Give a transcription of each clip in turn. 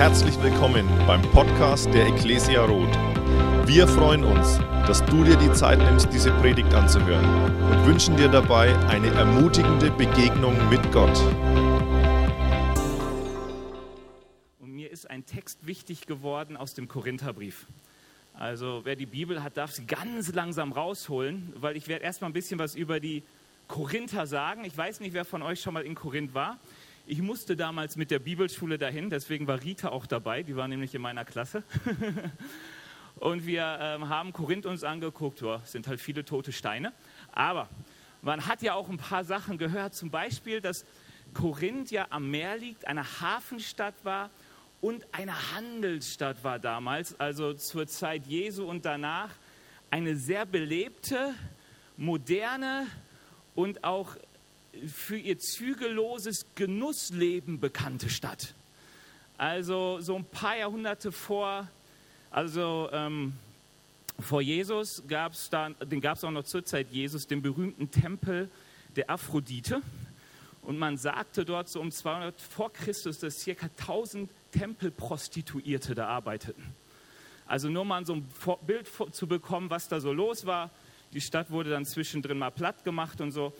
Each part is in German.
Herzlich willkommen beim Podcast der Ecclesia Roth. Wir freuen uns, dass du dir die Zeit nimmst, diese Predigt anzuhören und wünschen dir dabei eine ermutigende Begegnung mit Gott. Und mir ist ein Text wichtig geworden aus dem Korintherbrief. Also wer die Bibel hat, darf sie ganz langsam rausholen, weil ich werde erstmal ein bisschen was über die Korinther sagen. Ich weiß nicht, wer von euch schon mal in Korinth war. Ich musste damals mit der Bibelschule dahin, deswegen war Rita auch dabei, die war nämlich in meiner Klasse. Und wir ähm, haben Korinth uns angeguckt, ja, sind halt viele tote Steine. Aber man hat ja auch ein paar Sachen gehört, zum Beispiel, dass Korinth ja am Meer liegt, eine Hafenstadt war und eine Handelsstadt war damals, also zur Zeit Jesu und danach, eine sehr belebte, moderne und auch für ihr zügelloses Genussleben bekannte Stadt. Also so ein paar Jahrhunderte vor, also ähm, vor Jesus gab es da, den gab es auch noch zur Zeit Jesus, den berühmten Tempel der Aphrodite. Und man sagte dort so um 200 vor Christus, dass circa 1000 Tempelprostituierte da arbeiteten. Also nur mal so ein Bild zu bekommen, was da so los war. Die Stadt wurde dann zwischendrin mal platt gemacht und so.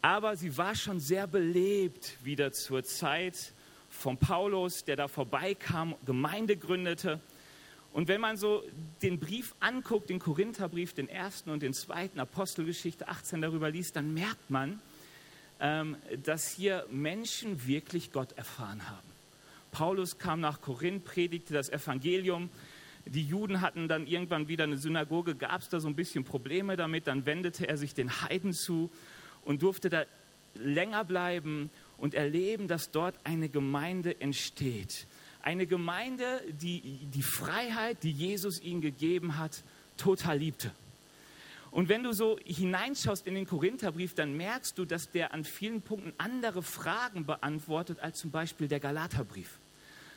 Aber sie war schon sehr belebt wieder zur Zeit von Paulus, der da vorbeikam, Gemeinde gründete. Und wenn man so den Brief anguckt, den Korintherbrief, den ersten und den zweiten, Apostelgeschichte 18 darüber liest, dann merkt man, ähm, dass hier Menschen wirklich Gott erfahren haben. Paulus kam nach Korinth, predigte das Evangelium. Die Juden hatten dann irgendwann wieder eine Synagoge, gab es da so ein bisschen Probleme damit. Dann wendete er sich den Heiden zu und durfte da länger bleiben und erleben, dass dort eine Gemeinde entsteht. Eine Gemeinde, die die Freiheit, die Jesus ihnen gegeben hat, total liebte. Und wenn du so hineinschaust in den Korintherbrief, dann merkst du, dass der an vielen Punkten andere Fragen beantwortet als zum Beispiel der Galaterbrief.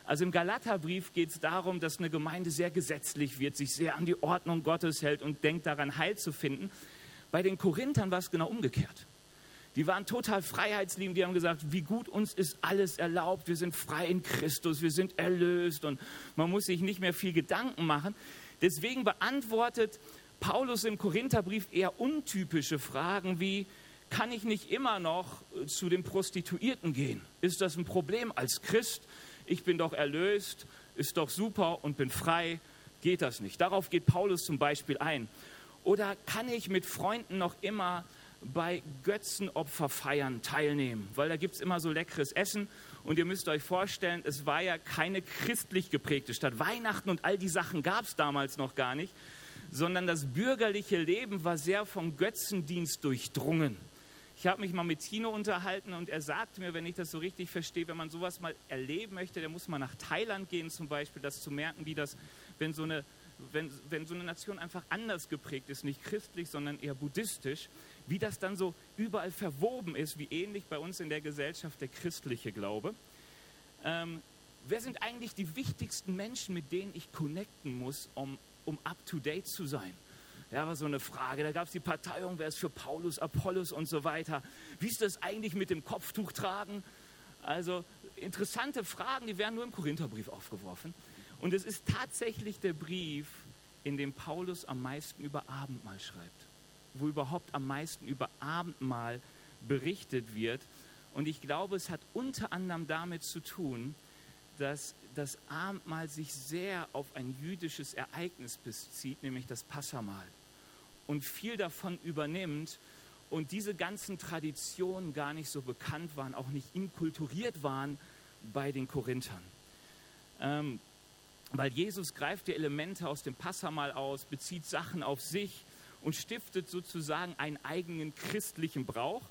Also im Galaterbrief geht es darum, dass eine Gemeinde sehr gesetzlich wird, sich sehr an die Ordnung Gottes hält und denkt daran, Heil zu finden. Bei den Korinthern war es genau umgekehrt. Die waren total freiheitsliebend, die haben gesagt, wie gut uns ist alles erlaubt, wir sind frei in Christus, wir sind erlöst und man muss sich nicht mehr viel Gedanken machen. Deswegen beantwortet Paulus im Korintherbrief eher untypische Fragen wie, kann ich nicht immer noch zu den Prostituierten gehen? Ist das ein Problem als Christ? ich bin doch erlöst, ist doch super und bin frei, geht das nicht. Darauf geht Paulus zum Beispiel ein. Oder kann ich mit Freunden noch immer bei Götzenopferfeiern teilnehmen? Weil da gibt es immer so leckeres Essen und ihr müsst euch vorstellen, es war ja keine christlich geprägte Stadt. Weihnachten und all die Sachen gab es damals noch gar nicht, sondern das bürgerliche Leben war sehr vom Götzendienst durchdrungen. Ich habe mich mal mit Tino unterhalten und er sagte mir, wenn ich das so richtig verstehe, wenn man sowas mal erleben möchte, dann muss man nach Thailand gehen zum Beispiel, das zu merken, wie das, wenn so eine, wenn, wenn so eine Nation einfach anders geprägt ist, nicht christlich, sondern eher buddhistisch, wie das dann so überall verwoben ist, wie ähnlich bei uns in der Gesellschaft der christliche Glaube. Ähm, wer sind eigentlich die wichtigsten Menschen, mit denen ich connecten muss, um, um up-to-date zu sein? Ja, war so eine Frage. Da gab es die Parteiung, wer ist für Paulus, Apollos und so weiter. Wie ist das eigentlich mit dem Kopftuch tragen? Also interessante Fragen, die werden nur im Korintherbrief aufgeworfen. Und es ist tatsächlich der Brief, in dem Paulus am meisten über Abendmahl schreibt. Wo überhaupt am meisten über Abendmahl berichtet wird. Und ich glaube, es hat unter anderem damit zu tun, dass das Abendmahl sich sehr auf ein jüdisches Ereignis bezieht, nämlich das Passamahl und viel davon übernimmt und diese ganzen Traditionen gar nicht so bekannt waren, auch nicht inkulturiert waren bei den Korinthern. Ähm, weil Jesus greift die Elemente aus dem Passamal aus, bezieht Sachen auf sich und stiftet sozusagen einen eigenen christlichen Brauch.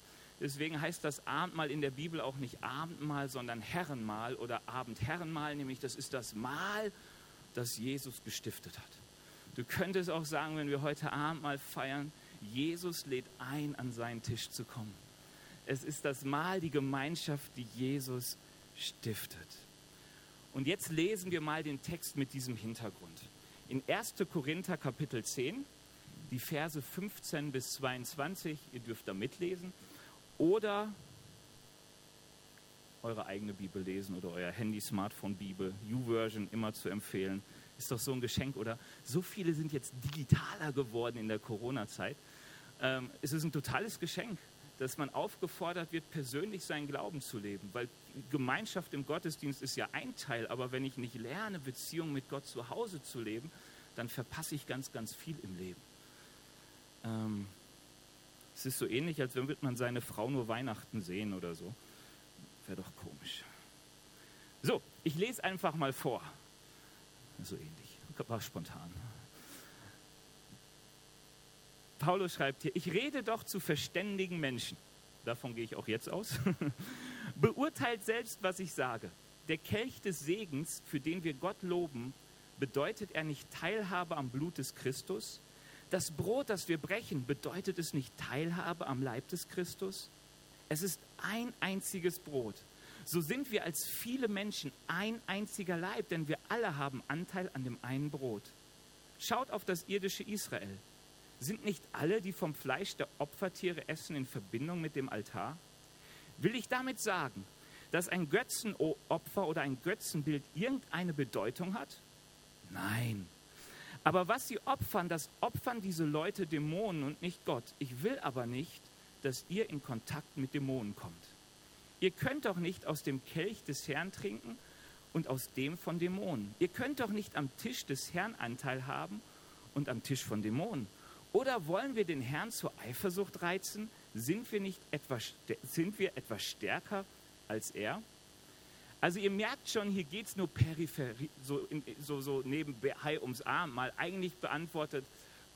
Deswegen heißt das Abendmahl in der Bibel auch nicht Abendmahl, sondern Herrenmahl oder Abendherrenmahl, nämlich das ist das Mahl, das Jesus gestiftet hat. Du könntest auch sagen, wenn wir heute Abend mal feiern, Jesus lädt ein, an seinen Tisch zu kommen. Es ist das Mahl, die Gemeinschaft, die Jesus stiftet. Und jetzt lesen wir mal den Text mit diesem Hintergrund. In 1. Korinther Kapitel 10, die Verse 15 bis 22, ihr dürft da mitlesen, oder eure eigene Bibel lesen oder euer Handy-Smartphone-Bibel, U-Version immer zu empfehlen. Ist doch so ein Geschenk, oder? So viele sind jetzt digitaler geworden in der Corona-Zeit. Ähm, es ist ein totales Geschenk, dass man aufgefordert wird, persönlich seinen Glauben zu leben. Weil Gemeinschaft im Gottesdienst ist ja ein Teil, aber wenn ich nicht lerne, Beziehung mit Gott zu Hause zu leben, dann verpasse ich ganz, ganz viel im Leben. Ähm, es ist so ähnlich, als wenn man seine Frau nur Weihnachten sehen oder so. Wäre doch komisch. So, ich lese einfach mal vor. So ähnlich. War spontan. Paulus schreibt hier, ich rede doch zu verständigen Menschen. Davon gehe ich auch jetzt aus. Beurteilt selbst, was ich sage. Der Kelch des Segens, für den wir Gott loben, bedeutet er nicht Teilhabe am Blut des Christus? Das Brot, das wir brechen, bedeutet es nicht Teilhabe am Leib des Christus? Es ist ein einziges Brot. So sind wir als viele Menschen ein einziger Leib, denn wir alle haben Anteil an dem einen Brot. Schaut auf das irdische Israel. Sind nicht alle, die vom Fleisch der Opfertiere essen, in Verbindung mit dem Altar? Will ich damit sagen, dass ein Götzenopfer oder ein Götzenbild irgendeine Bedeutung hat? Nein. Aber was sie opfern, das opfern diese Leute Dämonen und nicht Gott. Ich will aber nicht, dass ihr in Kontakt mit Dämonen kommt. Ihr könnt doch nicht aus dem Kelch des Herrn trinken und aus dem von Dämonen. Ihr könnt doch nicht am Tisch des Herrn Anteil haben und am Tisch von Dämonen. Oder wollen wir den Herrn zur Eifersucht reizen? Sind wir nicht etwas, sind wir etwas stärker als er? Also ihr merkt schon, hier geht es nur peripherie, so, so, so nebenbei ums Arm. Mal eigentlich beantwortet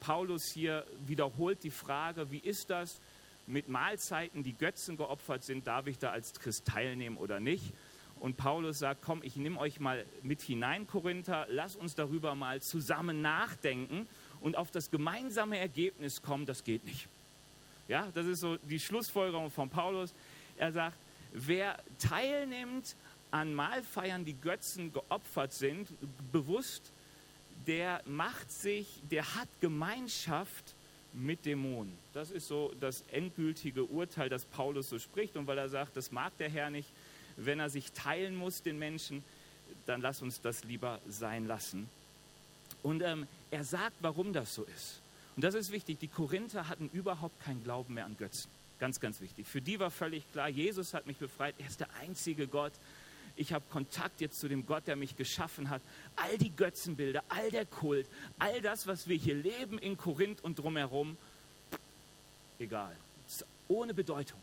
Paulus hier, wiederholt die Frage, wie ist das mit Mahlzeiten, die Götzen geopfert sind, darf ich da als Christ teilnehmen oder nicht? Und Paulus sagt, komm, ich nehme euch mal mit hinein, Korinther, lass uns darüber mal zusammen nachdenken und auf das gemeinsame Ergebnis kommen, das geht nicht. Ja, das ist so die Schlussfolgerung von Paulus. Er sagt, wer teilnimmt an Mahlfeiern, die Götzen geopfert sind, bewusst, der macht sich, der hat Gemeinschaft mit Dämonen. Das ist so das endgültige Urteil, das Paulus so spricht. Und weil er sagt, das mag der Herr nicht, wenn er sich teilen muss, den Menschen, dann lass uns das lieber sein lassen. Und ähm, er sagt, warum das so ist. Und das ist wichtig. Die Korinther hatten überhaupt keinen Glauben mehr an Götzen. Ganz, ganz wichtig. Für die war völlig klar, Jesus hat mich befreit. Er ist der einzige Gott, ich habe Kontakt jetzt zu dem Gott, der mich geschaffen hat. All die Götzenbilder, all der Kult, all das, was wir hier leben in Korinth und drumherum, egal, ohne Bedeutung.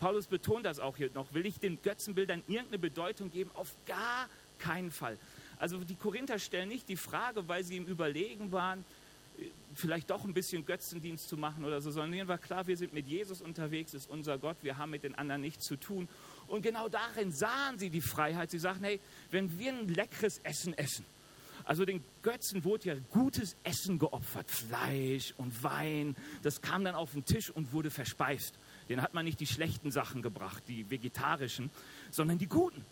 Paulus betont das auch hier noch. Will ich den Götzenbildern irgendeine Bedeutung geben? Auf gar keinen Fall. Also die Korinther stellen nicht die Frage, weil sie ihm überlegen waren, vielleicht doch ein bisschen Götzendienst zu machen oder so, sondern ihnen war klar, wir sind mit Jesus unterwegs, ist unser Gott, wir haben mit den anderen nichts zu tun. Und genau darin sahen sie die Freiheit. Sie sagten, hey, wenn wir ein leckeres Essen essen, also den Götzen wurde ja gutes Essen geopfert, Fleisch und Wein, das kam dann auf den Tisch und wurde verspeist. Den hat man nicht die schlechten Sachen gebracht, die vegetarischen, sondern die guten.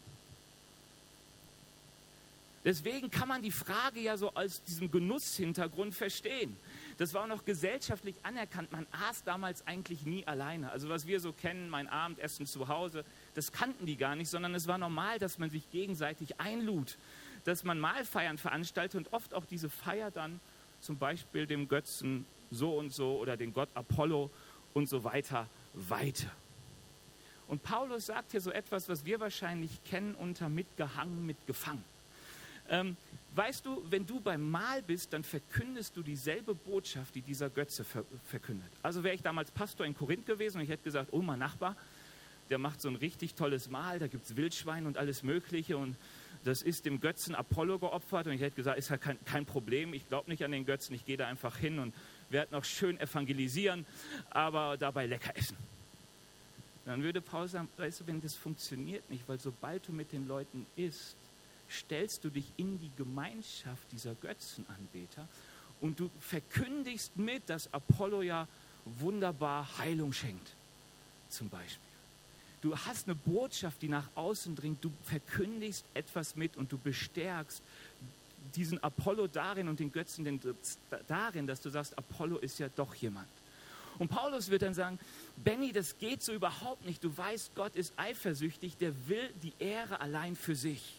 Deswegen kann man die Frage ja so aus diesem Genusshintergrund verstehen. Das war auch noch gesellschaftlich anerkannt. Man aß damals eigentlich nie alleine. Also was wir so kennen, mein Abendessen zu Hause, das kannten die gar nicht, sondern es war normal, dass man sich gegenseitig einlud, dass man Mahlfeiern veranstaltet und oft auch diese Feier dann zum Beispiel dem Götzen so und so oder den Gott Apollo und so weiter weiter. Und Paulus sagt hier so etwas, was wir wahrscheinlich kennen unter mitgehangen, mitgefangen. Ähm, weißt du, wenn du beim Mahl bist, dann verkündest du dieselbe Botschaft, die dieser Götze ver verkündet. Also wäre ich damals Pastor in Korinth gewesen und ich hätte gesagt, oh, mein Nachbar, der macht so ein richtig tolles Mahl, da gibt es Wildschwein und alles Mögliche und das ist dem Götzen Apollo geopfert und ich hätte gesagt, ist halt kein, kein Problem, ich glaube nicht an den Götzen, ich gehe da einfach hin und werde noch schön evangelisieren, aber dabei lecker essen. Dann würde Paul sagen, weißt du, wenn das funktioniert nicht, weil sobald du mit den Leuten isst, stellst du dich in die Gemeinschaft dieser Götzenanbeter und du verkündigst mit, dass Apollo ja wunderbar Heilung schenkt, zum Beispiel. Du hast eine Botschaft, die nach außen dringt, du verkündigst etwas mit und du bestärkst diesen Apollo darin und den Götzen darin, dass du sagst, Apollo ist ja doch jemand. Und Paulus wird dann sagen, Benny, das geht so überhaupt nicht. Du weißt, Gott ist eifersüchtig, der will die Ehre allein für sich.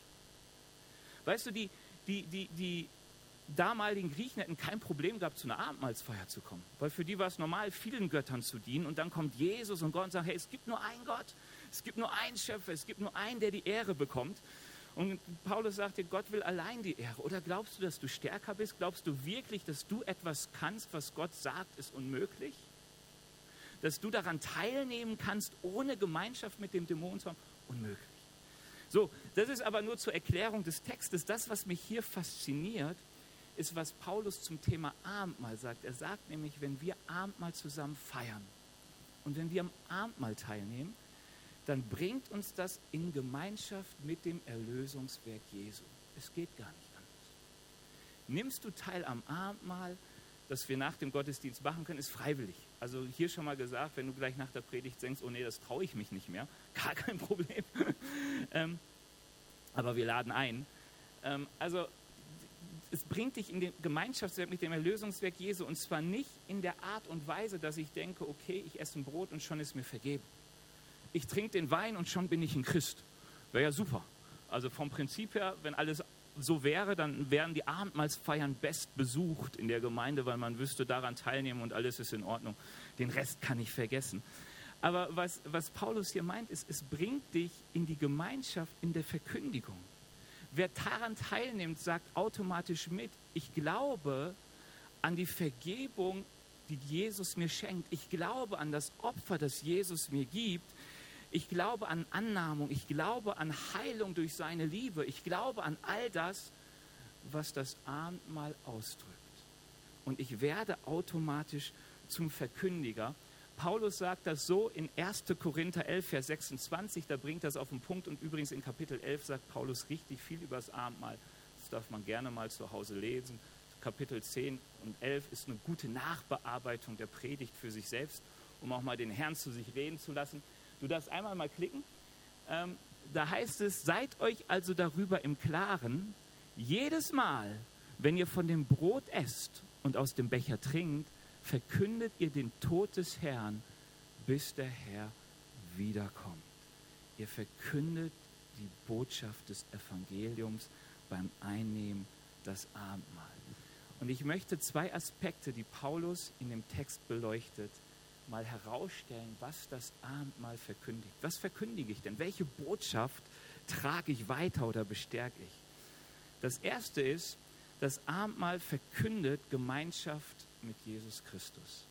Weißt du, die, die, die, die damaligen Griechen hätten kein Problem gehabt, zu einer Abendmahlsfeier zu kommen. Weil für die war es normal, vielen Göttern zu dienen. Und dann kommt Jesus und Gott und sagt, hey, es gibt nur einen Gott, es gibt nur einen Schöpfer, es gibt nur einen, der die Ehre bekommt. Und Paulus sagte, Gott will allein die Ehre. Oder glaubst du, dass du stärker bist? Glaubst du wirklich, dass du etwas kannst, was Gott sagt, ist unmöglich? Dass du daran teilnehmen kannst, ohne Gemeinschaft mit dem Dämon zu haben? Unmöglich. So, das ist aber nur zur Erklärung des Textes. Das, was mich hier fasziniert, ist, was Paulus zum Thema Abendmahl sagt. Er sagt nämlich, wenn wir Abendmahl zusammen feiern und wenn wir am Abendmahl teilnehmen, dann bringt uns das in Gemeinschaft mit dem Erlösungswerk Jesu. Es geht gar nicht anders. Nimmst du teil am Abendmahl, das wir nach dem Gottesdienst machen können, ist freiwillig. Also hier schon mal gesagt, wenn du gleich nach der Predigt denkst, oh nee, das traue ich mich nicht mehr, gar kein Problem. ähm, aber wir laden ein. Ähm, also es bringt dich in den Gemeinschaftswerk mit dem Erlösungswerk Jesu und zwar nicht in der Art und Weise, dass ich denke, okay, ich esse ein Brot und schon ist mir vergeben ich trinke den Wein und schon bin ich ein Christ. Wäre ja super. Also vom Prinzip her, wenn alles so wäre, dann wären die Abendmahlsfeiern best besucht in der Gemeinde, weil man wüsste, daran teilnehmen und alles ist in Ordnung. Den Rest kann ich vergessen. Aber was, was Paulus hier meint, ist, es bringt dich in die Gemeinschaft in der Verkündigung. Wer daran teilnimmt, sagt automatisch mit, ich glaube an die Vergebung, die Jesus mir schenkt. Ich glaube an das Opfer, das Jesus mir gibt. Ich glaube an Annahmung, ich glaube an Heilung durch seine Liebe, ich glaube an all das, was das Abendmahl ausdrückt. Und ich werde automatisch zum Verkündiger. Paulus sagt das so in 1. Korinther 11, Vers 26, da bringt das auf den Punkt. Und übrigens in Kapitel 11 sagt Paulus richtig viel über das Abendmahl. Das darf man gerne mal zu Hause lesen. Kapitel 10 und 11 ist eine gute Nachbearbeitung der Predigt für sich selbst, um auch mal den Herrn zu sich reden zu lassen. Du darfst einmal mal klicken. Ähm, da heißt es, seid euch also darüber im Klaren, jedes Mal, wenn ihr von dem Brot esst und aus dem Becher trinkt, verkündet ihr den Tod des Herrn, bis der Herr wiederkommt. Ihr verkündet die Botschaft des Evangeliums beim Einnehmen des Abendmahl. Und ich möchte zwei Aspekte, die Paulus in dem Text beleuchtet, mal herausstellen, was das Abendmahl verkündigt. Was verkündige ich denn? Welche Botschaft trage ich weiter oder bestärke ich? Das erste ist, das Abendmahl verkündet Gemeinschaft mit Jesus Christus.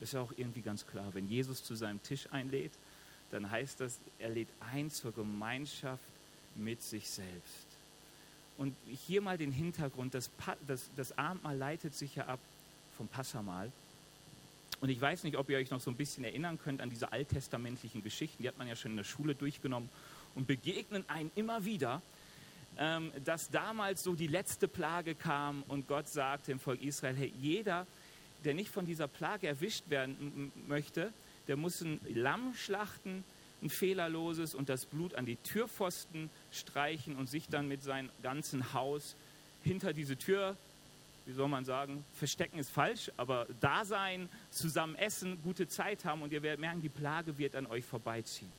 Das ist ja auch irgendwie ganz klar. Wenn Jesus zu seinem Tisch einlädt, dann heißt das, er lädt ein zur Gemeinschaft mit sich selbst. Und hier mal den Hintergrund, das, das, das Abendmahl leitet sich ja ab vom Passamal. Und ich weiß nicht, ob ihr euch noch so ein bisschen erinnern könnt an diese alttestamentlichen Geschichten, die hat man ja schon in der Schule durchgenommen und begegnen einem immer wieder, ähm, dass damals so die letzte Plage kam und Gott sagte dem Volk Israel, hey, jeder, der nicht von dieser Plage erwischt werden möchte, der muss ein Lamm schlachten, ein fehlerloses und das Blut an die Türpfosten streichen und sich dann mit seinem ganzen Haus hinter diese Tür wie soll man sagen, verstecken ist falsch, aber da sein, zusammen essen, gute Zeit haben und ihr werdet merken, die Plage wird an euch vorbeiziehen.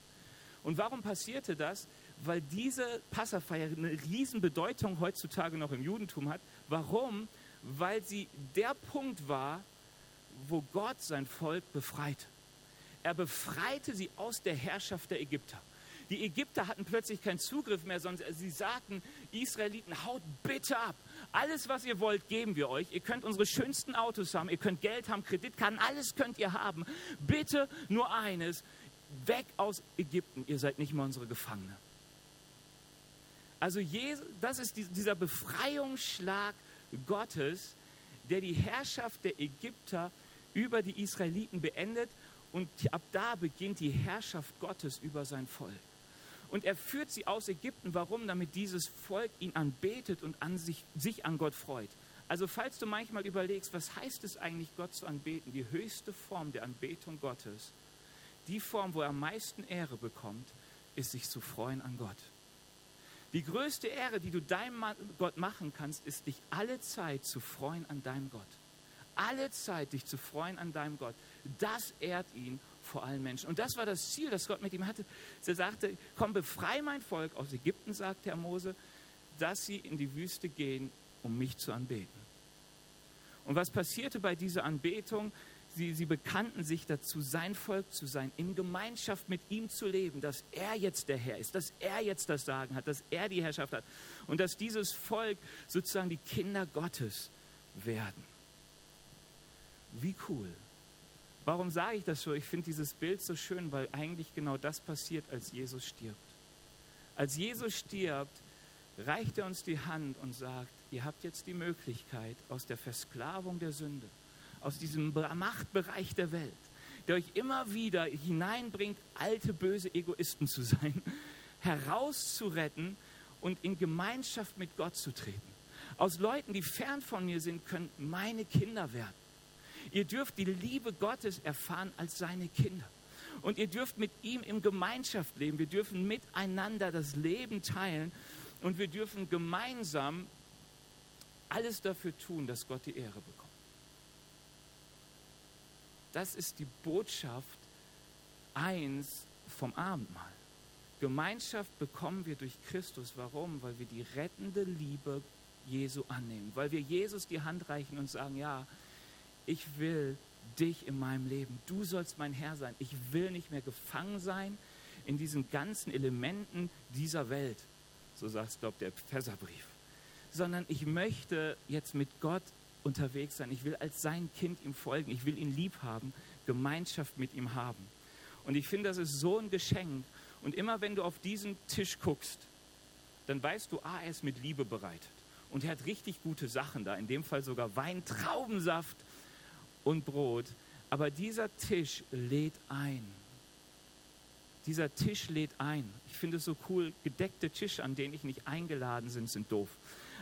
Und warum passierte das? Weil diese Passafeier eine Riesenbedeutung heutzutage noch im Judentum hat. Warum? Weil sie der Punkt war, wo Gott sein Volk befreite. Er befreite sie aus der Herrschaft der Ägypter. Die Ägypter hatten plötzlich keinen Zugriff mehr, sondern sie sagten, Israeliten, haut bitte ab. Alles, was ihr wollt, geben wir euch. Ihr könnt unsere schönsten Autos haben, ihr könnt Geld haben, Kreditkarten, alles könnt ihr haben. Bitte nur eines, weg aus Ägypten, ihr seid nicht mehr unsere Gefangene. Also das ist dieser Befreiungsschlag Gottes, der die Herrschaft der Ägypter über die Israeliten beendet und ab da beginnt die Herrschaft Gottes über sein Volk. Und er führt sie aus Ägypten. Warum? Damit dieses Volk ihn anbetet und an sich, sich an Gott freut. Also falls du manchmal überlegst, was heißt es eigentlich, Gott zu anbeten? Die höchste Form der Anbetung Gottes, die Form, wo er am meisten Ehre bekommt, ist sich zu freuen an Gott. Die größte Ehre, die du deinem Gott machen kannst, ist dich alle Zeit zu freuen an deinem Gott. alle Zeit dich zu freuen an deinem Gott. Das ehrt ihn vor allen Menschen. Und das war das Ziel, das Gott mit ihm hatte. Er sagte, komm, befrei mein Volk aus Ägypten, sagt Herr Mose, dass sie in die Wüste gehen, um mich zu anbeten. Und was passierte bei dieser Anbetung? Sie, sie bekannten sich dazu, sein Volk zu sein, in Gemeinschaft mit ihm zu leben, dass er jetzt der Herr ist, dass er jetzt das Sagen hat, dass er die Herrschaft hat und dass dieses Volk sozusagen die Kinder Gottes werden. Wie cool. Warum sage ich das so? Ich finde dieses Bild so schön, weil eigentlich genau das passiert, als Jesus stirbt. Als Jesus stirbt, reicht er uns die Hand und sagt, ihr habt jetzt die Möglichkeit, aus der Versklavung der Sünde, aus diesem Machtbereich der Welt, der euch immer wieder hineinbringt, alte, böse Egoisten zu sein, herauszuretten und in Gemeinschaft mit Gott zu treten. Aus Leuten, die fern von mir sind, können meine Kinder werden. Ihr dürft die Liebe Gottes erfahren als seine Kinder. Und ihr dürft mit ihm in Gemeinschaft leben. Wir dürfen miteinander das Leben teilen und wir dürfen gemeinsam alles dafür tun, dass Gott die Ehre bekommt. Das ist die Botschaft eins vom Abendmahl. Gemeinschaft bekommen wir durch Christus. Warum? Weil wir die rettende Liebe Jesu annehmen. Weil wir Jesus die Hand reichen und sagen, ja, ich will dich in meinem Leben. Du sollst mein Herr sein. Ich will nicht mehr gefangen sein in diesen ganzen Elementen dieser Welt. So sagt glaube der Epheserbrief sondern ich möchte jetzt mit Gott unterwegs sein. Ich will als sein Kind ihm folgen. Ich will ihn lieb haben, Gemeinschaft mit ihm haben. Und ich finde, das ist so ein Geschenk. Und immer wenn du auf diesen Tisch guckst, dann weißt du, ah, er ist mit Liebe bereitet. Und er hat richtig gute Sachen da, in dem Fall sogar Wein, Traubensaft und Brot. Aber dieser Tisch lädt ein. Dieser Tisch lädt ein. Ich finde es so cool, gedeckte Tische, an denen ich nicht eingeladen bin, sind doof.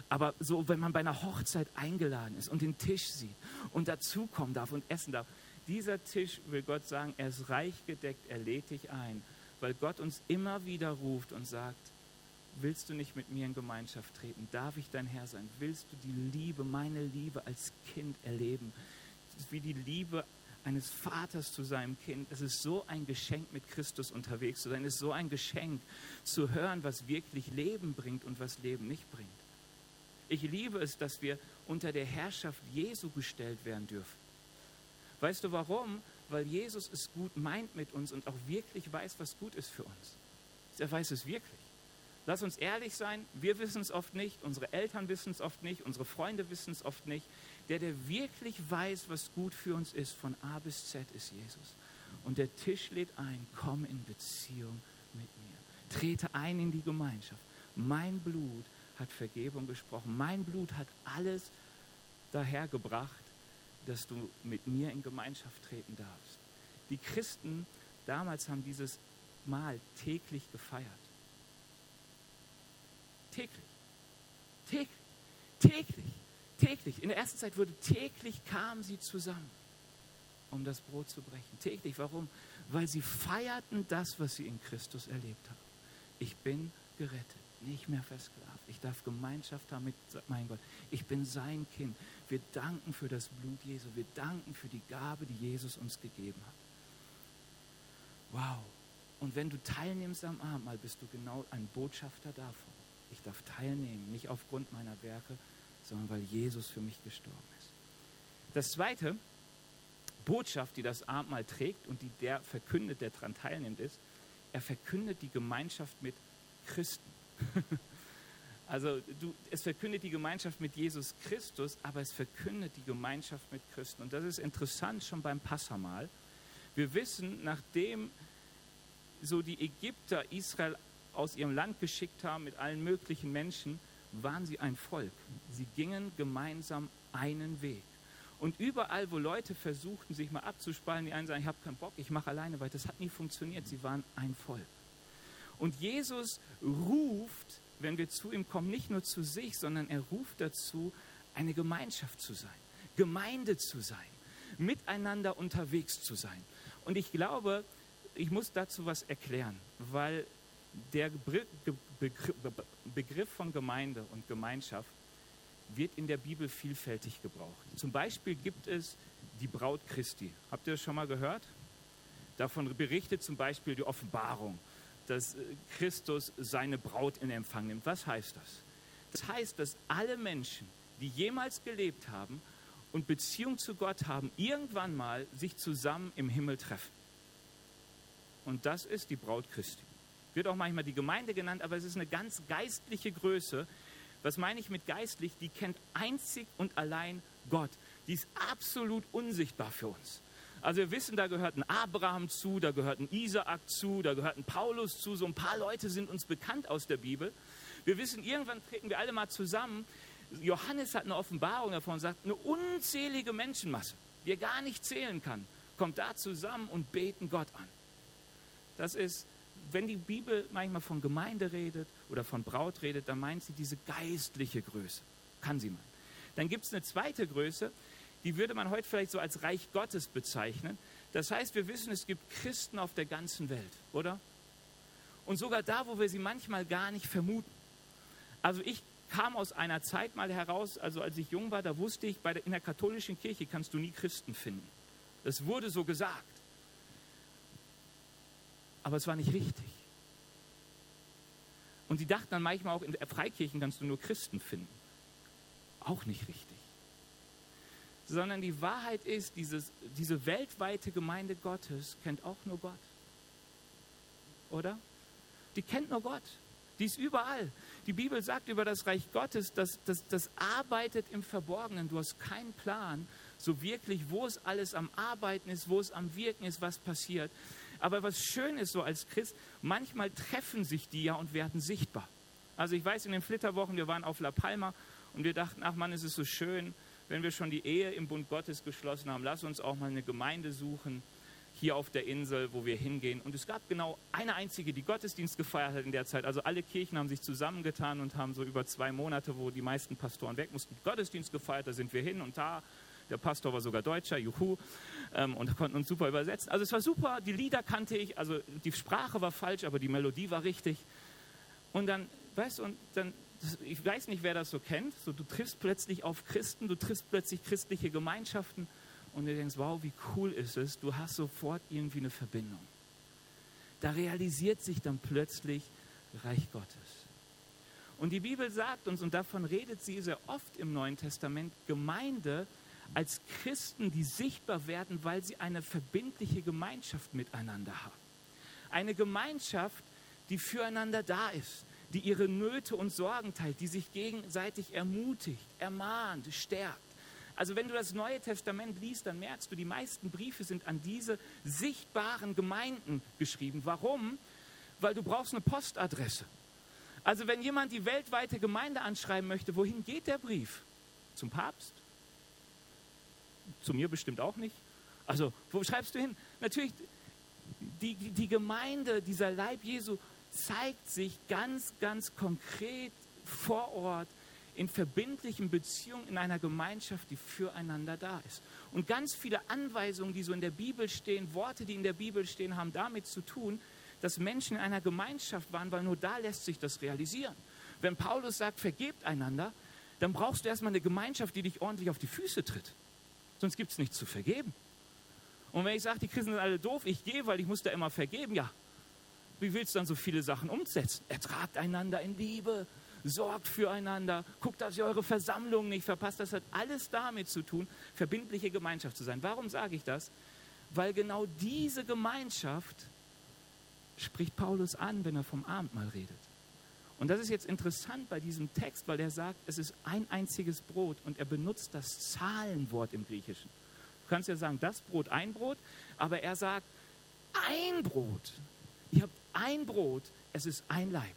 Aber so, wenn man bei einer Hochzeit eingeladen ist und den Tisch sieht und dazukommen darf und essen darf, dieser Tisch, will Gott sagen, er ist reich gedeckt, er lädt dich ein, weil Gott uns immer wieder ruft und sagt, willst du nicht mit mir in Gemeinschaft treten? Darf ich dein Herr sein? Willst du die Liebe, meine Liebe als Kind erleben? Wie die Liebe eines Vaters zu seinem Kind. Es ist so ein Geschenk, mit Christus unterwegs zu sein. Es ist so ein Geschenk, zu hören, was wirklich Leben bringt und was Leben nicht bringt. Ich liebe es, dass wir unter der Herrschaft Jesu gestellt werden dürfen. Weißt du warum? Weil Jesus es gut meint mit uns und auch wirklich weiß, was gut ist für uns. Er weiß es wirklich. Lass uns ehrlich sein, wir wissen es oft nicht, unsere Eltern wissen es oft nicht, unsere Freunde wissen es oft nicht. Der, der wirklich weiß, was gut für uns ist, von A bis Z, ist Jesus. Und der Tisch lädt ein, komm in Beziehung mit mir. Trete ein in die Gemeinschaft. Mein Blut hat Vergebung gesprochen. Mein Blut hat alles dahergebracht, dass du mit mir in Gemeinschaft treten darfst. Die Christen damals haben dieses Mahl täglich gefeiert. Täglich. Täglich. Täglich. Täglich. In der ersten Zeit wurde täglich kamen sie zusammen, um das Brot zu brechen. Täglich. Warum? Weil sie feierten das, was sie in Christus erlebt haben. Ich bin gerettet nicht mehr versklavt. Ich darf Gemeinschaft haben mit meinem Gott. Ich bin sein Kind. Wir danken für das Blut Jesu. Wir danken für die Gabe, die Jesus uns gegeben hat. Wow. Und wenn du teilnimmst am Abendmahl, bist du genau ein Botschafter davon. Ich darf teilnehmen, nicht aufgrund meiner Werke, sondern weil Jesus für mich gestorben ist. Das zweite, Botschaft, die das Abendmahl trägt und die der verkündet, der daran teilnimmt, ist, er verkündet die Gemeinschaft mit Christen. Also du, es verkündet die Gemeinschaft mit Jesus Christus, aber es verkündet die Gemeinschaft mit Christen. Und das ist interessant schon beim Passamal. Wir wissen, nachdem so die Ägypter Israel aus ihrem Land geschickt haben mit allen möglichen Menschen, waren sie ein Volk. Sie gingen gemeinsam einen Weg. Und überall, wo Leute versuchten, sich mal abzuspalten, die einen sagen, ich habe keinen Bock, ich mache alleine weiter, das hat nie funktioniert. Sie waren ein Volk. Und Jesus ruft, wenn wir zu ihm kommen, nicht nur zu sich, sondern er ruft dazu, eine Gemeinschaft zu sein, Gemeinde zu sein, miteinander unterwegs zu sein. Und ich glaube, ich muss dazu was erklären, weil der Begriff von Gemeinde und Gemeinschaft, wird in der Bibel vielfältig gebraucht. Zum Beispiel gibt es die Braut Christi. Habt ihr das schon mal gehört? Davon berichtet zum Beispiel die Offenbarung, dass äh, Christus seine Braut in Empfang nimmt. Was heißt das? Das heißt, dass alle Menschen, die jemals gelebt haben und Beziehung zu Gott haben, irgendwann mal sich zusammen im Himmel treffen. Und das ist die Braut Christi. Wird auch manchmal die Gemeinde genannt, aber es ist eine ganz geistliche Größe. Was meine ich mit geistlich? Die kennt einzig und allein Gott. Die ist absolut unsichtbar für uns. Also wir wissen, da gehört ein Abraham zu, da gehört ein Isaak zu, da gehört ein Paulus zu. So ein paar Leute sind uns bekannt aus der Bibel. Wir wissen, irgendwann treten wir alle mal zusammen. Johannes hat eine Offenbarung davon und sagt, eine unzählige Menschenmasse, die er gar nicht zählen kann, kommt da zusammen und beten Gott an. Das ist, wenn die Bibel manchmal von Gemeinde redet oder von Braut redet, dann meint sie diese geistliche Größe. Kann sie meinen. Dann gibt es eine zweite Größe, die würde man heute vielleicht so als Reich Gottes bezeichnen. Das heißt, wir wissen, es gibt Christen auf der ganzen Welt, oder? Und sogar da, wo wir sie manchmal gar nicht vermuten. Also ich kam aus einer Zeit mal heraus, also als ich jung war, da wusste ich, der, in der katholischen Kirche kannst du nie Christen finden. Das wurde so gesagt. Aber es war nicht richtig. Und die dachten dann manchmal auch, in Freikirchen kannst du nur Christen finden. Auch nicht richtig. Sondern die Wahrheit ist, dieses, diese weltweite Gemeinde Gottes kennt auch nur Gott. Oder? Die kennt nur Gott. Die ist überall. Die Bibel sagt über das Reich Gottes, dass das, das arbeitet im Verborgenen. Du hast keinen Plan, so wirklich, wo es alles am Arbeiten ist, wo es am Wirken ist, was passiert. Aber was schön ist so als Christ, manchmal treffen sich die ja und werden sichtbar. Also ich weiß, in den Flitterwochen, wir waren auf La Palma und wir dachten, ach Mann, es ist so schön, wenn wir schon die Ehe im Bund Gottes geschlossen haben, lass uns auch mal eine Gemeinde suchen hier auf der Insel, wo wir hingehen. Und es gab genau eine einzige, die Gottesdienst gefeiert hat in der Zeit. Also alle Kirchen haben sich zusammengetan und haben so über zwei Monate, wo die meisten Pastoren weg mussten, Gottesdienst gefeiert. Da sind wir hin und da. Der Pastor war sogar Deutscher, juhu, ähm, und konnten uns super übersetzen. Also es war super, die Lieder kannte ich, also die Sprache war falsch, aber die Melodie war richtig. Und dann, weißt du, und dann, ich weiß nicht, wer das so kennt, so du triffst plötzlich auf Christen, du triffst plötzlich christliche Gemeinschaften und du denkst, wow, wie cool ist es, du hast sofort irgendwie eine Verbindung. Da realisiert sich dann plötzlich Reich Gottes. Und die Bibel sagt uns, und davon redet sie sehr oft im Neuen Testament, Gemeinde als Christen, die sichtbar werden, weil sie eine verbindliche Gemeinschaft miteinander haben. Eine Gemeinschaft, die füreinander da ist, die ihre Nöte und Sorgen teilt, die sich gegenseitig ermutigt, ermahnt, stärkt. Also wenn du das Neue Testament liest, dann merkst du, die meisten Briefe sind an diese sichtbaren Gemeinden geschrieben. Warum? Weil du brauchst eine Postadresse. Also wenn jemand die weltweite Gemeinde anschreiben möchte, wohin geht der Brief? Zum Papst? Zu mir bestimmt auch nicht. Also wo schreibst du hin? Natürlich, die, die Gemeinde, dieser Leib Jesu zeigt sich ganz, ganz konkret vor Ort in verbindlichen Beziehungen in einer Gemeinschaft, die füreinander da ist. Und ganz viele Anweisungen, die so in der Bibel stehen, Worte, die in der Bibel stehen, haben damit zu tun, dass Menschen in einer Gemeinschaft waren, weil nur da lässt sich das realisieren. Wenn Paulus sagt, vergebt einander, dann brauchst du erstmal eine Gemeinschaft, die dich ordentlich auf die Füße tritt. Sonst gibt es nichts zu vergeben. Und wenn ich sage, die Christen sind alle doof, ich gehe, weil ich muss da immer vergeben, ja. Wie willst du dann so viele Sachen umsetzen? Ertragt einander in Liebe, sorgt füreinander, guckt, dass ihr eure Versammlung nicht verpasst. Das hat alles damit zu tun, verbindliche Gemeinschaft zu sein. Warum sage ich das? Weil genau diese Gemeinschaft spricht Paulus an, wenn er vom Abendmahl redet. Und das ist jetzt interessant bei diesem Text, weil er sagt, es ist ein einziges Brot und er benutzt das Zahlenwort im Griechischen. Du kannst ja sagen, das Brot, ein Brot, aber er sagt, ein Brot. Ihr habt ein Brot, es ist ein Leib.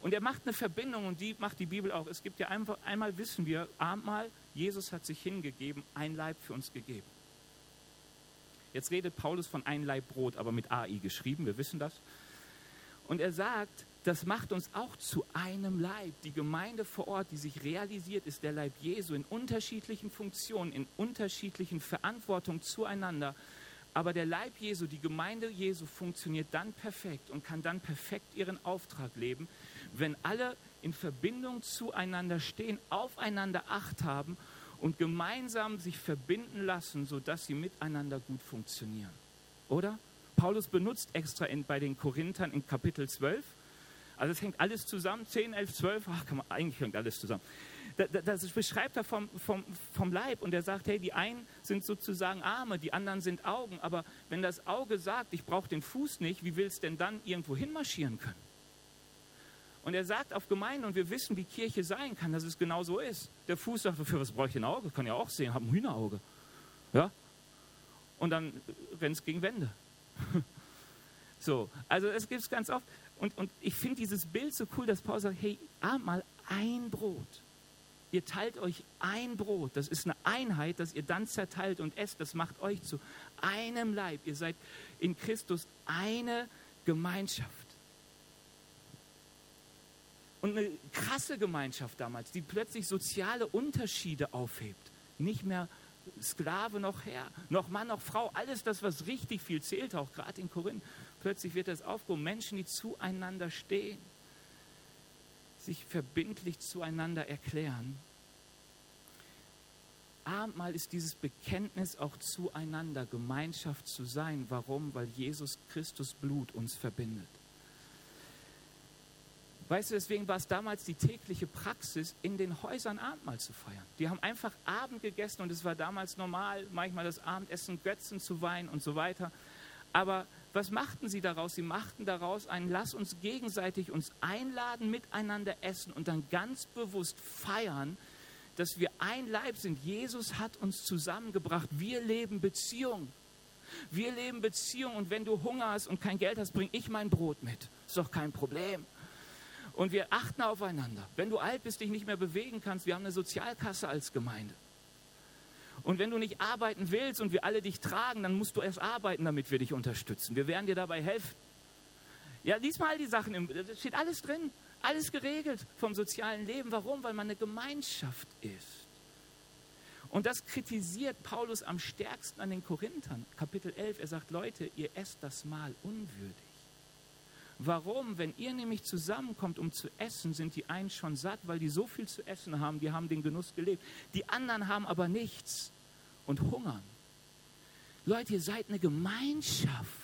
Und er macht eine Verbindung und die macht die Bibel auch. Es gibt ja einfach, einmal wissen wir, Abendmahl, Jesus hat sich hingegeben, ein Leib für uns gegeben. Jetzt redet Paulus von ein Leib Brot, aber mit AI geschrieben, wir wissen das. Und er sagt, das macht uns auch zu einem Leib. Die Gemeinde vor Ort, die sich realisiert, ist der Leib Jesu in unterschiedlichen Funktionen, in unterschiedlichen Verantwortungen zueinander. Aber der Leib Jesu, die Gemeinde Jesu funktioniert dann perfekt und kann dann perfekt ihren Auftrag leben, wenn alle in Verbindung zueinander stehen, aufeinander Acht haben und gemeinsam sich verbinden lassen, sodass sie miteinander gut funktionieren. Oder? Paulus benutzt extra in, bei den Korinthern in Kapitel 12. Also es hängt alles zusammen, 10, 11, 12, ach, kann man, eigentlich hängt alles zusammen. Das, beschreibt er vom, vom, vom Leib und er sagt, hey, die einen sind sozusagen Arme, die anderen sind Augen, aber wenn das Auge sagt, ich brauche den Fuß nicht, wie will es denn dann irgendwo hinmarschieren können? Und er sagt auf Gemeinden, und wir wissen, wie Kirche sein kann, dass es genau so ist. Der Fuß sagt, für was brauche ich ein Auge? Kann ja auch sehen, habe ein Hühnerauge. Ja? Und dann rennt es gegen Wände. so, also es gibt es ganz oft. Und, und ich finde dieses Bild so cool, dass Paul sagt, hey, mal ein Brot. Ihr teilt euch ein Brot. Das ist eine Einheit, das ihr dann zerteilt und esst. Das macht euch zu einem Leib. Ihr seid in Christus eine Gemeinschaft. Und eine krasse Gemeinschaft damals, die plötzlich soziale Unterschiede aufhebt. Nicht mehr Sklave noch Herr, noch Mann, noch Frau, alles das, was richtig viel zählt, auch gerade in Korinth. Plötzlich wird das aufgehoben. Menschen, die zueinander stehen, sich verbindlich zueinander erklären. Abendmahl ist dieses Bekenntnis auch zueinander, Gemeinschaft zu sein. Warum? Weil Jesus Christus Blut uns verbindet. Weißt du, deswegen war es damals die tägliche Praxis, in den Häusern Abendmahl zu feiern. Die haben einfach Abend gegessen und es war damals normal, manchmal das Abendessen Götzen zu weinen und so weiter. Aber was machten sie daraus? Sie machten daraus ein, lass uns gegenseitig uns einladen, miteinander essen und dann ganz bewusst feiern, dass wir ein Leib sind. Jesus hat uns zusammengebracht. Wir leben Beziehung. Wir leben Beziehung und wenn du Hunger hast und kein Geld hast, bring ich mein Brot mit. Ist doch kein Problem. Und wir achten aufeinander. Wenn du alt bist, dich nicht mehr bewegen kannst, wir haben eine Sozialkasse als Gemeinde. Und wenn du nicht arbeiten willst und wir alle dich tragen, dann musst du erst arbeiten, damit wir dich unterstützen. Wir werden dir dabei helfen. Ja, lies mal all die Sachen, im, da steht alles drin, alles geregelt vom sozialen Leben. Warum? Weil man eine Gemeinschaft ist. Und das kritisiert Paulus am stärksten an den Korinthern. Kapitel 11, er sagt, Leute, ihr esst das Mahl unwürdig. Warum? Wenn ihr nämlich zusammenkommt, um zu essen, sind die einen schon satt, weil die so viel zu essen haben, die haben den Genuss gelebt. Die anderen haben aber nichts und hungern. Leute, ihr seid eine Gemeinschaft.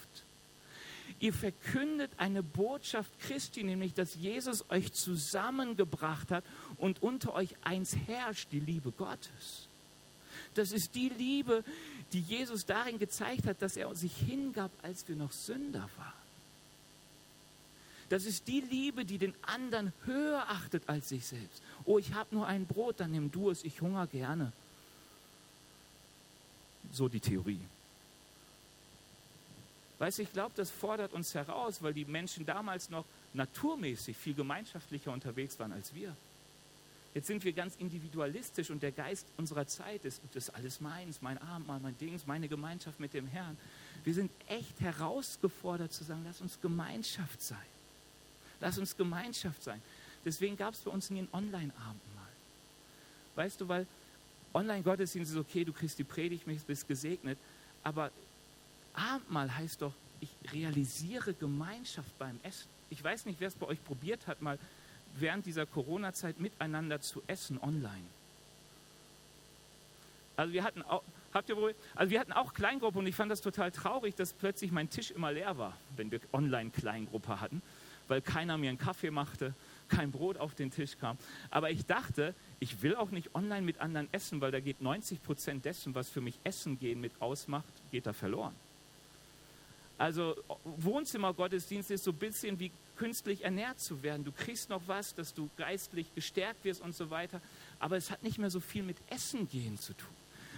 Ihr verkündet eine Botschaft Christi, nämlich dass Jesus euch zusammengebracht hat und unter euch eins herrscht, die Liebe Gottes. Das ist die Liebe, die Jesus darin gezeigt hat, dass er sich hingab, als wir noch Sünder waren. Das ist die Liebe, die den anderen höher achtet als sich selbst. Oh, ich habe nur ein Brot, dann nimm du es, ich hungere gerne. So die Theorie. Weißt du, ich glaube, das fordert uns heraus, weil die Menschen damals noch naturmäßig viel gemeinschaftlicher unterwegs waren als wir. Jetzt sind wir ganz individualistisch und der Geist unserer Zeit ist, das ist alles meins, mein Abendmahl, mein Dings, meine Gemeinschaft mit dem Herrn. Wir sind echt herausgefordert zu sagen, lass uns Gemeinschaft sein. Lass uns Gemeinschaft sein. Deswegen gab es bei uns nie ein Online-Abendmahl. Weißt du, weil Online-Gottesdienst ist okay, du kriegst die Predigt, bist gesegnet, aber Abendmahl heißt doch, ich realisiere Gemeinschaft beim Essen. Ich weiß nicht, wer es bei euch probiert hat, mal während dieser Corona-Zeit miteinander zu essen online. Also wir hatten auch, habt ihr wohl, also wir hatten auch Kleingruppe und ich fand das total traurig, dass plötzlich mein Tisch immer leer war, wenn wir online Kleingruppe hatten weil keiner mir einen Kaffee machte, kein Brot auf den Tisch kam. Aber ich dachte, ich will auch nicht online mit anderen essen, weil da geht 90 Prozent dessen, was für mich Essen gehen mit ausmacht, geht da verloren. Also Wohnzimmergottesdienst ist so ein bisschen wie künstlich ernährt zu werden. Du kriegst noch was, dass du geistlich gestärkt wirst und so weiter. Aber es hat nicht mehr so viel mit Essen gehen zu tun,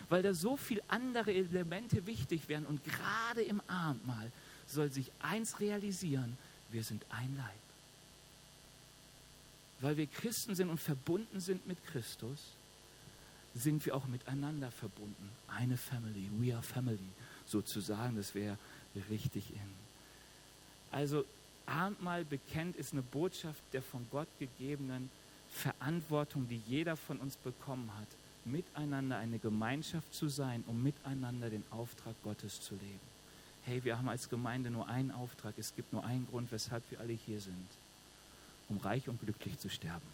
weil da so viele andere Elemente wichtig werden. Und gerade im Abendmahl soll sich eins realisieren, wir sind ein Leib. Weil wir Christen sind und verbunden sind mit Christus, sind wir auch miteinander verbunden. Eine Family, we are family, sozusagen, das wäre richtig in. Also Abendmahl bekennt ist eine Botschaft der von Gott gegebenen Verantwortung, die jeder von uns bekommen hat, miteinander eine Gemeinschaft zu sein, um miteinander den Auftrag Gottes zu leben hey, wir haben als Gemeinde nur einen Auftrag, es gibt nur einen Grund, weshalb wir alle hier sind, um reich und glücklich zu sterben.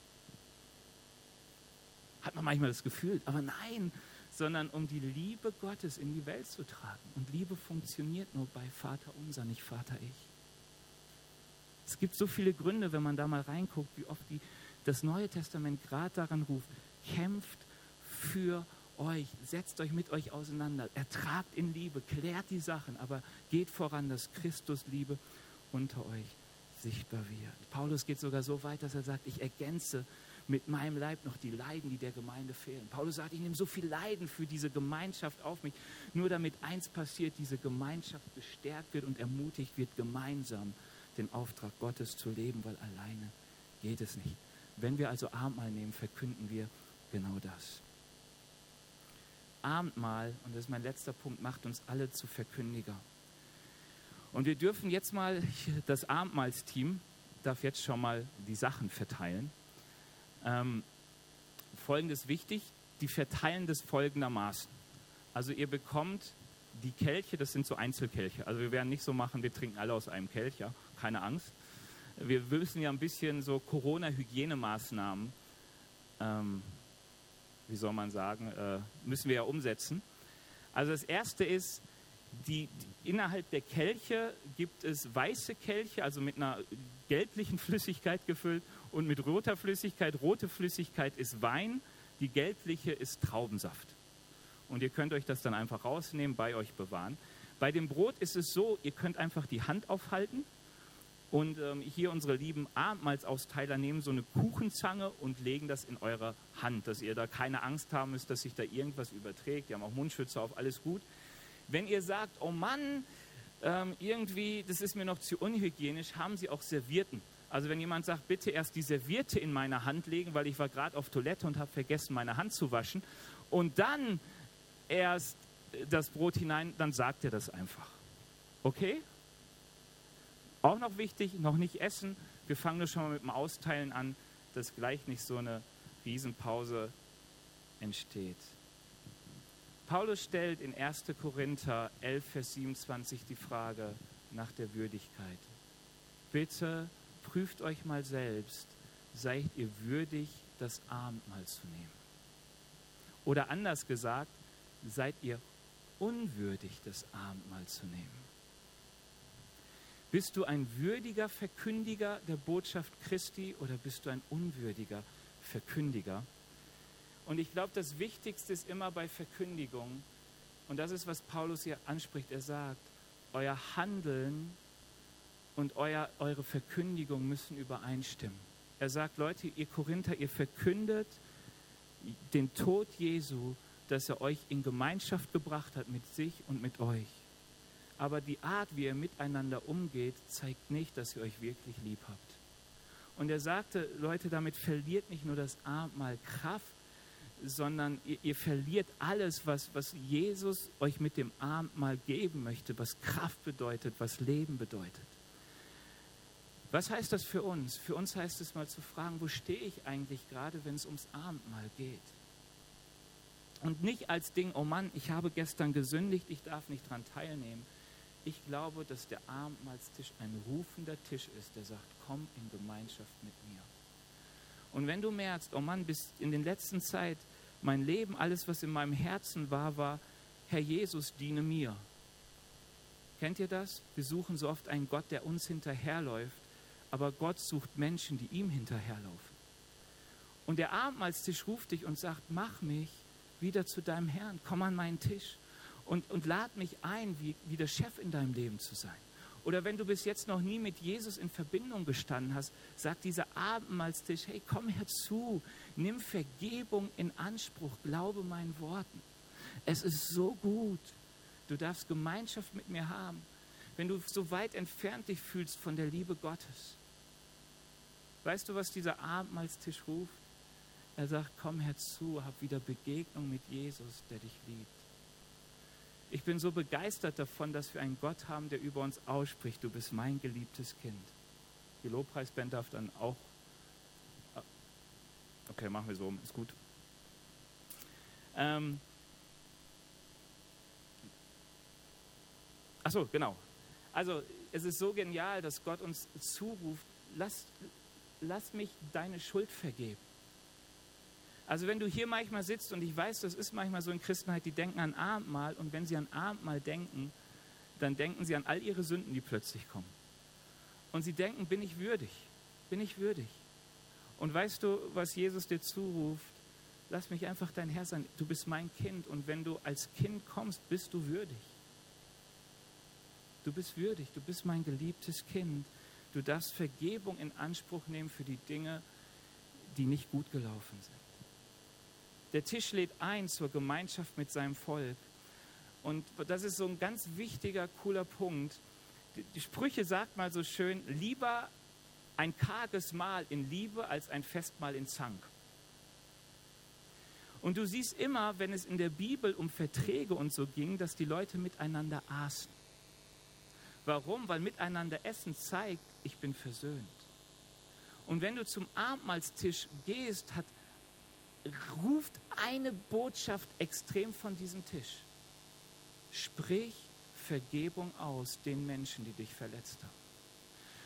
Hat man manchmal das Gefühl, aber nein, sondern um die Liebe Gottes in die Welt zu tragen. Und Liebe funktioniert nur bei Vater unser, nicht Vater ich. Es gibt so viele Gründe, wenn man da mal reinguckt, wie oft die, das Neue Testament gerade daran ruft, kämpft für euch, setzt euch mit euch auseinander, ertragt in Liebe, klärt die Sachen, aber geht voran, dass Christus Liebe unter euch sichtbar wird. Paulus geht sogar so weit, dass er sagt, ich ergänze mit meinem Leib noch die Leiden, die der Gemeinde fehlen. Paulus sagt, ich nehme so viel Leiden für diese Gemeinschaft auf mich, nur damit eins passiert, diese Gemeinschaft bestärkt wird und ermutigt wird, gemeinsam den Auftrag Gottes zu leben, weil alleine geht es nicht. Wenn wir also Abendmahl nehmen, verkünden wir genau das. Abendmahl, und das ist mein letzter Punkt, macht uns alle zu Verkündiger. Und wir dürfen jetzt mal, das Abendmahlsteam darf jetzt schon mal die Sachen verteilen. Ähm, Folgendes wichtig, die verteilen das folgendermaßen. Also ihr bekommt die Kelche, das sind so Einzelkelche. Also wir werden nicht so machen, wir trinken alle aus einem Kelch, ja, keine Angst. Wir müssen ja ein bisschen so Corona-Hygienemaßnahmen, ähm, wie soll man sagen, äh, müssen wir ja umsetzen. Also das erste ist, die, die, innerhalb der Kelche gibt es weiße Kelche, also mit einer gelblichen Flüssigkeit gefüllt und mit roter Flüssigkeit. Rote Flüssigkeit ist Wein, die gelbliche ist Traubensaft. Und ihr könnt euch das dann einfach rausnehmen, bei euch bewahren. Bei dem Brot ist es so, ihr könnt einfach die Hand aufhalten und ähm, hier unsere lieben Abendmahlsausteiler nehmen so eine Kuchenzange und legen das in eure Hand, dass ihr da keine Angst haben müsst, dass sich da irgendwas überträgt. Die haben auch Mundschütze auf, alles gut. Wenn ihr sagt, oh Mann, ähm, irgendwie, das ist mir noch zu unhygienisch, haben sie auch Servierten. Also wenn jemand sagt, bitte erst die Serviette in meine Hand legen, weil ich war gerade auf Toilette und habe vergessen, meine Hand zu waschen, und dann erst das Brot hinein, dann sagt er das einfach. Okay? Auch noch wichtig, noch nicht essen. Wir fangen nur schon mal mit dem Austeilen an, dass gleich nicht so eine Riesenpause entsteht. Paulus stellt in 1. Korinther 11, Vers 27 die Frage nach der Würdigkeit. Bitte prüft euch mal selbst, seid ihr würdig, das Abendmahl zu nehmen? Oder anders gesagt, seid ihr unwürdig, das Abendmahl zu nehmen? Bist du ein würdiger Verkündiger der Botschaft Christi oder bist du ein unwürdiger Verkündiger? Und ich glaube, das Wichtigste ist immer bei Verkündigung, und das ist, was Paulus hier anspricht. Er sagt, euer Handeln und euer, eure Verkündigung müssen übereinstimmen. Er sagt, Leute, ihr Korinther, ihr verkündet den Tod Jesu, dass er euch in Gemeinschaft gebracht hat mit sich und mit euch. Aber die Art, wie ihr miteinander umgeht, zeigt nicht, dass ihr euch wirklich lieb habt. Und er sagte, Leute, damit verliert nicht nur das Abendmahl Kraft, sondern ihr, ihr, verliert alles, was, was Jesus euch mit dem Abendmahl geben möchte, was Kraft bedeutet, was Leben bedeutet. Was heißt das für uns? Für uns heißt es mal zu fragen, wo stehe ich eigentlich gerade, wenn es ums Abendmahl geht? Und nicht als Ding, oh Mann, ich habe gestern gesündigt, ich darf nicht daran teilnehmen. Ich glaube, dass der Abendmahlstisch ein rufender Tisch ist, der sagt, komm in Gemeinschaft mit mir. Und wenn du merkst, oh Mann, bis in den letzten Zeit, mein Leben, alles, was in meinem Herzen war, war, Herr Jesus, diene mir. Kennt ihr das? Wir suchen so oft einen Gott, der uns hinterherläuft aber Gott sucht Menschen, die ihm hinterherlaufen. Und der Abendmahlstisch ruft dich und sagt, mach mich wieder zu deinem Herrn, komm an meinen Tisch und, und lad mich ein, wie, wie der Chef in deinem Leben zu sein. Oder wenn du bis jetzt noch nie mit Jesus in Verbindung gestanden hast, sagt dieser Abendmahlstisch, hey, komm herzu, nimm Vergebung in Anspruch, glaube meinen Worten. Es ist so gut. Du darfst Gemeinschaft mit mir haben. Wenn du so weit entfernt dich fühlst von der Liebe Gottes, Weißt du, was dieser Abendmahlstisch ruft? Er sagt, komm herzu, hab wieder Begegnung mit Jesus, der dich liebt. Ich bin so begeistert davon, dass wir einen Gott haben, der über uns ausspricht, du bist mein geliebtes Kind. Die Lobpreisband darf dann auch. Ah, okay, machen wir so, ist gut. Ähm, Achso, genau. Also es ist so genial, dass Gott uns zuruft, lasst, lass mich deine Schuld vergeben. Also wenn du hier manchmal sitzt und ich weiß, das ist manchmal so in Christenheit, die denken an Abendmahl und wenn sie an Abendmahl denken, dann denken sie an all ihre Sünden, die plötzlich kommen. Und sie denken, bin ich würdig? Bin ich würdig? Und weißt du, was Jesus dir zuruft? Lass mich einfach dein Herr sein. Du bist mein Kind und wenn du als Kind kommst, bist du würdig. Du bist würdig, du bist mein geliebtes Kind. Du darfst Vergebung in Anspruch nehmen für die Dinge, die nicht gut gelaufen sind. Der Tisch lädt ein zur Gemeinschaft mit seinem Volk. Und das ist so ein ganz wichtiger, cooler Punkt. Die Sprüche sagt mal so schön, lieber ein karges Mahl in Liebe als ein Festmahl in Zank. Und du siehst immer, wenn es in der Bibel um Verträge und so ging, dass die Leute miteinander aßen. Warum? Weil miteinander Essen zeigt, ich bin versöhnt. Und wenn du zum Abendmahlstisch gehst, hat ruft eine Botschaft extrem von diesem Tisch. Sprich Vergebung aus den Menschen, die dich verletzt haben.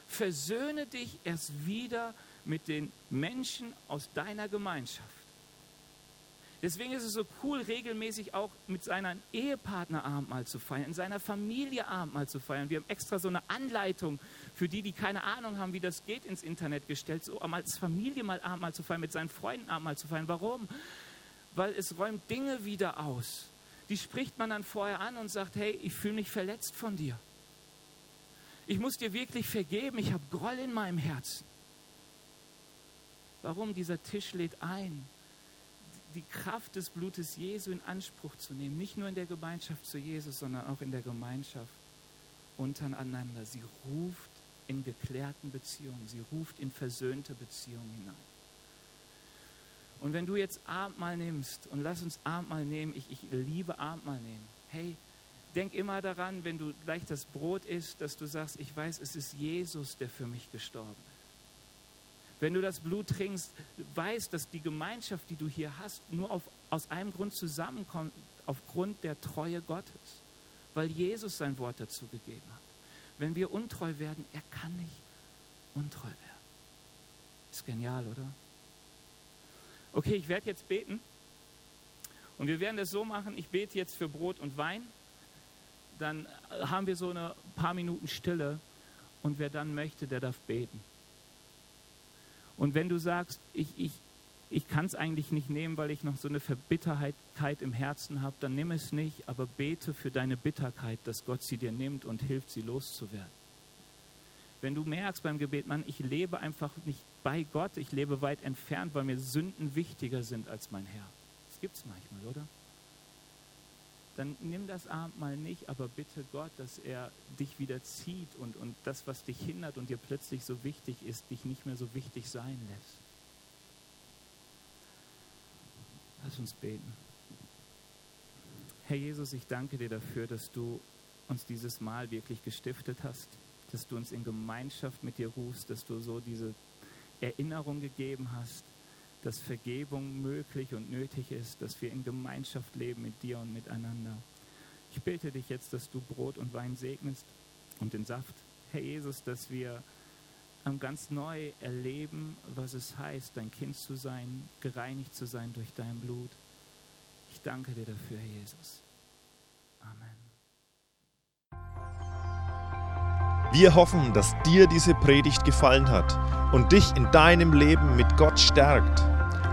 Versöhne dich erst wieder mit den Menschen aus deiner Gemeinschaft. Deswegen ist es so cool, regelmäßig auch mit seinem Ehepartner Abendmahl zu feiern, in seiner Familie Abendmahl zu feiern. Wir haben extra so eine Anleitung für die, die keine Ahnung haben, wie das geht, ins Internet gestellt, so als Familie mal Abendmahl zu feiern, mit seinen Freunden Abendmahl zu feiern. Warum? Weil es räumt Dinge wieder aus. Die spricht man dann vorher an und sagt, hey, ich fühle mich verletzt von dir. Ich muss dir wirklich vergeben, ich habe Groll in meinem Herzen. Warum? Dieser Tisch lädt ein die Kraft des Blutes Jesu in Anspruch zu nehmen. Nicht nur in der Gemeinschaft zu Jesus, sondern auch in der Gemeinschaft untereinander. Sie ruft in geklärten Beziehungen, sie ruft in versöhnte Beziehungen hinein. Und wenn du jetzt Abendmahl nimmst, und lass uns Abendmahl nehmen, ich, ich liebe Abendmahl nehmen. Hey, denk immer daran, wenn du gleich das Brot isst, dass du sagst, ich weiß, es ist Jesus, der für mich gestorben ist. Wenn du das Blut trinkst, weißt, dass die Gemeinschaft, die du hier hast, nur auf, aus einem Grund zusammenkommt, aufgrund der Treue Gottes, weil Jesus sein Wort dazu gegeben hat. Wenn wir untreu werden, er kann nicht untreu werden. Ist genial, oder? Okay, ich werde jetzt beten. Und wir werden das so machen, ich bete jetzt für Brot und Wein. Dann haben wir so eine paar Minuten Stille. Und wer dann möchte, der darf beten. Und wenn du sagst, ich, ich, ich kann es eigentlich nicht nehmen, weil ich noch so eine Verbitterheit im Herzen habe, dann nimm es nicht, aber bete für deine Bitterkeit, dass Gott sie dir nimmt und hilft, sie loszuwerden. Wenn du merkst beim Gebet, Mann, ich lebe einfach nicht bei Gott, ich lebe weit entfernt, weil mir Sünden wichtiger sind als mein Herr. Das gibt es manchmal, oder? Dann nimm das Abendmahl nicht, aber bitte Gott, dass er dich wieder zieht und, und das, was dich hindert und dir plötzlich so wichtig ist, dich nicht mehr so wichtig sein lässt. Lass uns beten. Herr Jesus, ich danke dir dafür, dass du uns dieses Mal wirklich gestiftet hast, dass du uns in Gemeinschaft mit dir rufst, dass du so diese Erinnerung gegeben hast, dass Vergebung möglich und nötig ist, dass wir in Gemeinschaft leben mit dir und miteinander. Ich bitte dich jetzt, dass du Brot und Wein segnest und den Saft. Herr Jesus, dass wir ganz neu erleben, was es heißt, dein Kind zu sein, gereinigt zu sein durch dein Blut. Ich danke dir dafür, Herr Jesus. Amen. Wir hoffen, dass dir diese Predigt gefallen hat und dich in deinem Leben mit Gott stärkt.